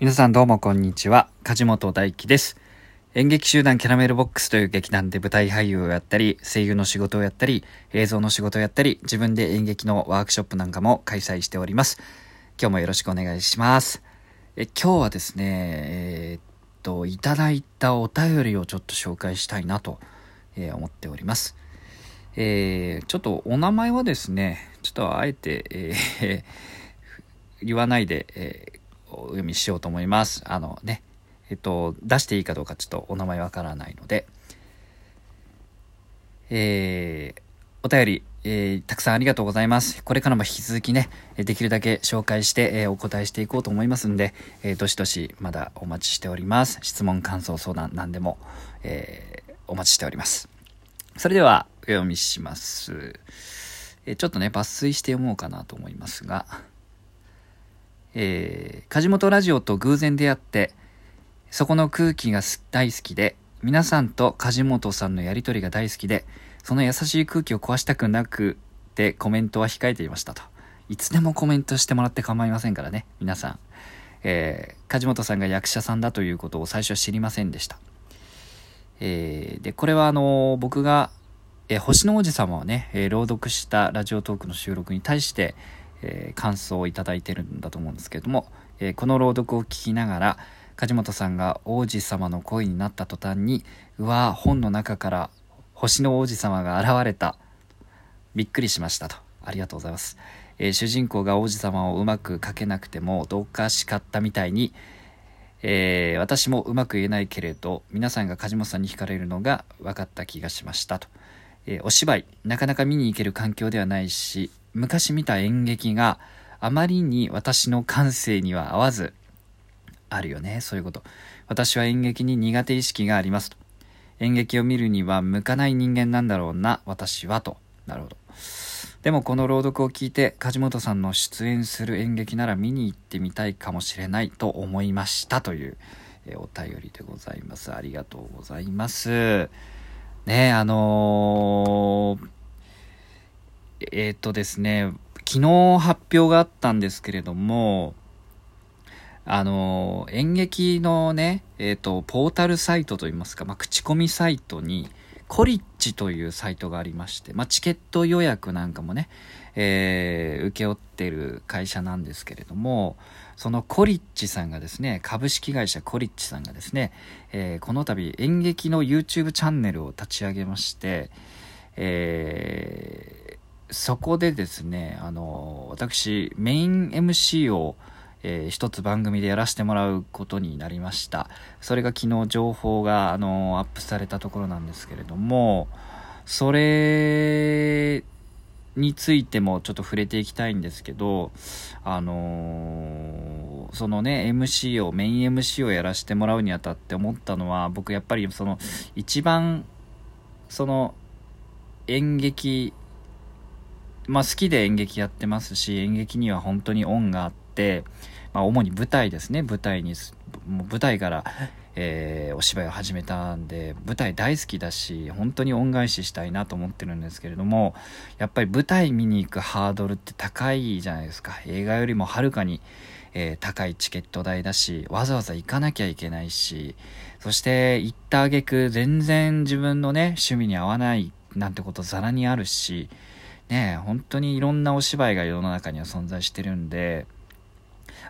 皆さんどうもこんにちは。梶本大輝です。演劇集団キャラメルボックスという劇団で舞台俳優をやったり、声優の仕事をやったり、映像の仕事をやったり、自分で演劇のワークショップなんかも開催しております。今日もよろしくお願いします。え今日はですね、えー、っと、いただいたお便りをちょっと紹介したいなと、えー、思っております。えー、ちょっとお名前はですね、ちょっとあえて、えー、言わないで、えーお読みしようと思います。あのね、えっと、出していいかどうかちょっとお名前わからないので、えー、お便り、えー、たくさんありがとうございます。これからも引き続きね、できるだけ紹介して、えー、お答えしていこうと思いますんで、えー、どしどしまだお待ちしております。質問、感想、相談、何でも、えー、お待ちしております。それでは、お読みします。えー、ちょっとね、抜粋して読もうかなと思いますが、えー、梶本ラジオと偶然出会って、そこの空気が大好きで、皆さんと梶本さんのやりとりが大好きで、その優しい空気を壊したくなくてコメントは控えていましたと。いつでもコメントしてもらって構いませんからね、皆さん。えー、梶本さんが役者さんだということを最初は知りませんでした。えー、で、これはあのー、僕が、えー、星の王子様をね、え朗読したラジオトークの収録に対して、えー、感想をいただいてるんだと思うんですけれども、えー、この朗読を聞きながら梶本さんが王子様の声になった途端にうわ本の中から星の王子様が現れた。びっくりしましたと。ありがとうございます、えー、主人公が王子様をうまく書けなくてもどうかしかったみたいに、えー、私もうまく言えないけれど皆さんが梶本さんに惹かれるのが分かった気がしましたと、えー、お芝居なかなか見に行ける環境ではないし昔見た演劇があまりに私の感性には合わず、あるよね、そういうこと。私は演劇に苦手意識がありますと。演劇を見るには向かない人間なんだろうな、私はと。なるほど。でもこの朗読を聞いて、梶本さんの出演する演劇なら見に行ってみたいかもしれないと思いましたという、えお便りでございます。ありがとうございます。ねあのーえっ、ー、とですね、昨日発表があったんですけれども、あの、演劇のね、えっ、ー、と、ポータルサイトといいますか、まあ、口コミサイトに、コリッチというサイトがありまして、まあ、チケット予約なんかもね、えー、請け負ってる会社なんですけれども、そのコリッチさんがですね、株式会社コリッチさんがですね、えー、この度演劇の YouTube チャンネルを立ち上げまして、えーそこでですね、あの、私、メイン MC を、えー、一つ番組でやらせてもらうことになりました。それが昨日情報が、あの、アップされたところなんですけれども、それについてもちょっと触れていきたいんですけど、あのー、そのね、MC を、メイン MC をやらせてもらうにあたって思ったのは、僕やっぱりその、一番、その、演劇まあ、好きで演劇やってますし演劇には本当に恩があって、まあ、主に舞台ですね。舞台にもう舞台から、えー、お芝居を始めたんで舞台大好きだし本当に恩返ししたいなと思ってるんですけれどもやっぱり舞台見に行くハードルって高いじゃないですか。映画よりもはるかに、えー、高いチケット代だしわざわざ行かなきゃいけないしそして行った挙句全然自分のね趣味に合わないなんてことざらにあるしね、本当にいろんなお芝居が世の中には存在してるんで、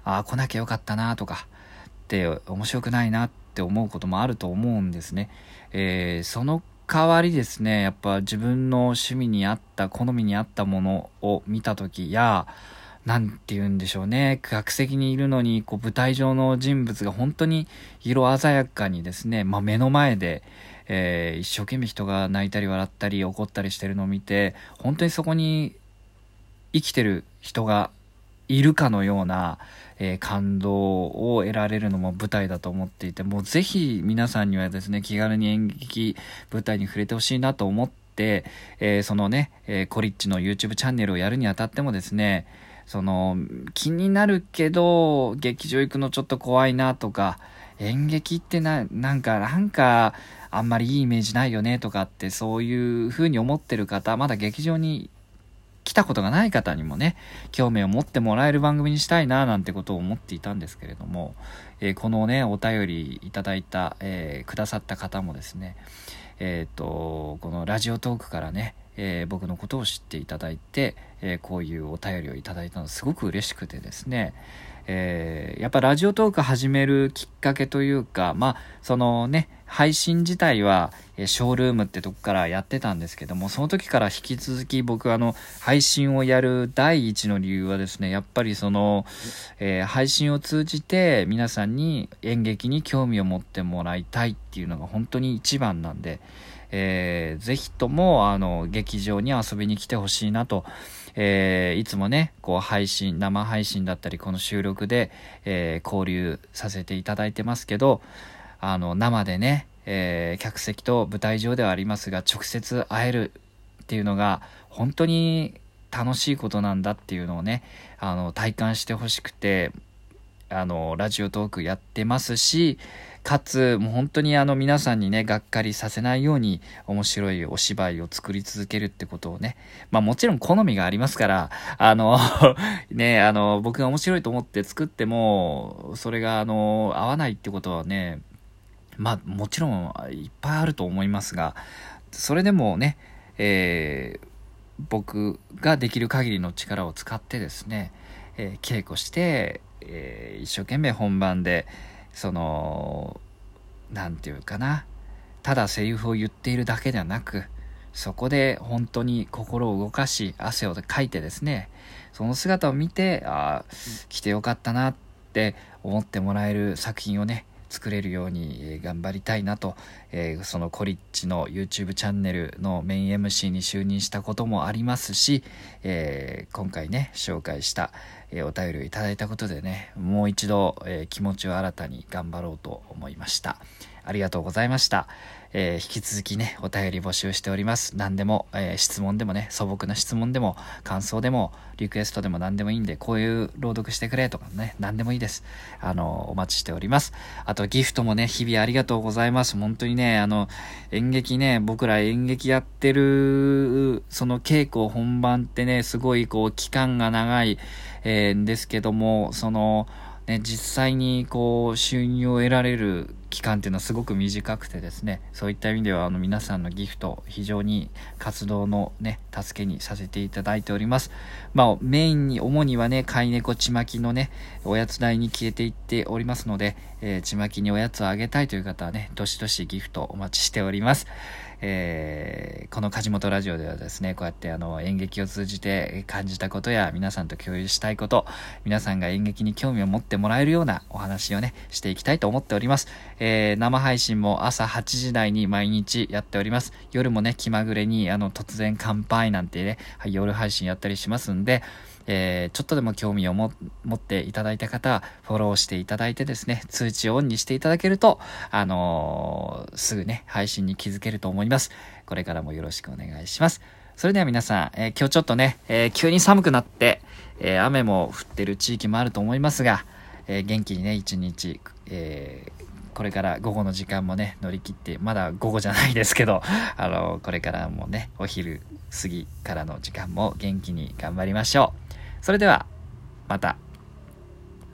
ああ、来なきゃよかったなとか、って面白くないなって思うこともあると思うんですね。えー、その代わりですね、やっぱ自分の趣味に合った、好みに合ったものを見た時や、なんて言うんでしょうね。客席にいるのに、こう、舞台上の人物が本当に色鮮やかにですね、まあ、目の前で、えー、一生懸命人が泣いたり笑ったり怒ったりしてるのを見て本当にそこに生きてる人がいるかのような、えー、感動を得られるのも舞台だと思っていてもうぜひ皆さんにはですね気軽に演劇舞台に触れてほしいなと思って、えー、そのね、えー、コリッチの YouTube チャンネルをやるにあたってもですねその気になるけど劇場行くのちょっと怖いなとか演劇ってななんかなんかあんまりいいイメージないよねとかってそういう風に思ってる方まだ劇場に来たことがない方にもね、興味を持ってもらえる番組にしたいな、なんてことを思っていたんですけれども、えー、このね、お便りいただいた、えー、くださった方もですね、えっ、と、このラジオトークからね、えー、僕のことを知っていただいて、えー、こういうお便りをいただいたのすごく嬉しくてですね、えー、やっぱラジオトーク始めるきっかけというか、まあ、そのね、配信自体は、えショールームってとこからやってたんですけども、その時から引き続き僕あの、配信をやる第一の理由はですね、やっぱりその、えー、配信を通じて皆さんに演劇に興味を持ってもらいたいっていうのが本当に一番なんで、えー、ぜひとも、あの、劇場に遊びに来てほしいなと、えー、いつもね、こう配信、生配信だったり、この収録で、えー、交流させていただいてますけど、あの、生でね、えー、客席と舞台上ではありますが、直接会えるっていうのが、本当に楽しいことなんだっていうのをね、あの、体感してほしくて、あの、ラジオトークやってますし、かつ、もう本当にあの皆さんにね、がっかりさせないように面白いお芝居を作り続けるってことをね、まあもちろん好みがありますから、あの ね、あの、僕が面白いと思って作っても、それがあの、合わないってことはね、まあもちろんいっぱいあると思いますが、それでもね、えー、僕ができる限りの力を使ってですね、えー、稽古して、えー、一生懸命本番で、その何て言うかな。ただセリフを言っているだけではなくそこで本当に心を動かし汗をかいてですねその姿を見てああ来てよかったなって思ってもらえる作品をね作れるように頑張りたいなと、えー、そのコリッチの YouTube チャンネルのメイン MC に就任したこともありますし、えー、今回ね紹介したえお便りをいただいたことでね、もう一度、え気持ちを新たに頑張ろうと思いました。ありがとうございました。えー、引き続きね、お便り募集しております。何でも、えー、質問でもね、素朴な質問でも、感想でも、リクエストでも何でもいいんで、こういう朗読してくれとかね、何でもいいです。あの、お待ちしております。あと、ギフトもね、日々ありがとうございます。本当にね、あの、演劇ね、僕ら演劇やってる、その稽古本番ってね、すごいこう、期間が長い、えー、ですけども、その、ね、実際にこう収入を得られる期間っていうのはすごく短くてですねそういった意味ではあの皆さんのギフト非常に活動のね助けにさせていただいております。まあメインに主にはね飼い猫ちまきのねおやつ代に消えていっておりますので、えー、ちまきにおやつをあげたいという方はねどしどしギフトお待ちしております。えー、この梶本ラジオではですね、こうやってあの演劇を通じて感じたことや皆さんと共有したいこと、皆さんが演劇に興味を持ってもらえるようなお話をね、していきたいと思っております。えー、生配信も朝8時台に毎日やっております。夜もね、気まぐれにあの突然乾杯なんてね、夜配信やったりしますんで、えー、ちょっとでも興味を持っていただいた方、フォローしていただいてですね、通知をオンにしていただけると、あのー、すぐね、配信に気づけると思います。これからもよろしくお願いします。それでは皆さん、えー、今日ちょっとね、え、急に寒くなって、え、雨も降ってる地域もあると思いますが、え元気にね、一日、えこれから午後の時間もね、乗り切って、まだ午後じゃないですけど、あの、これからもね、お昼過ぎからの時間も元気に頑張りましょう。それでは、また。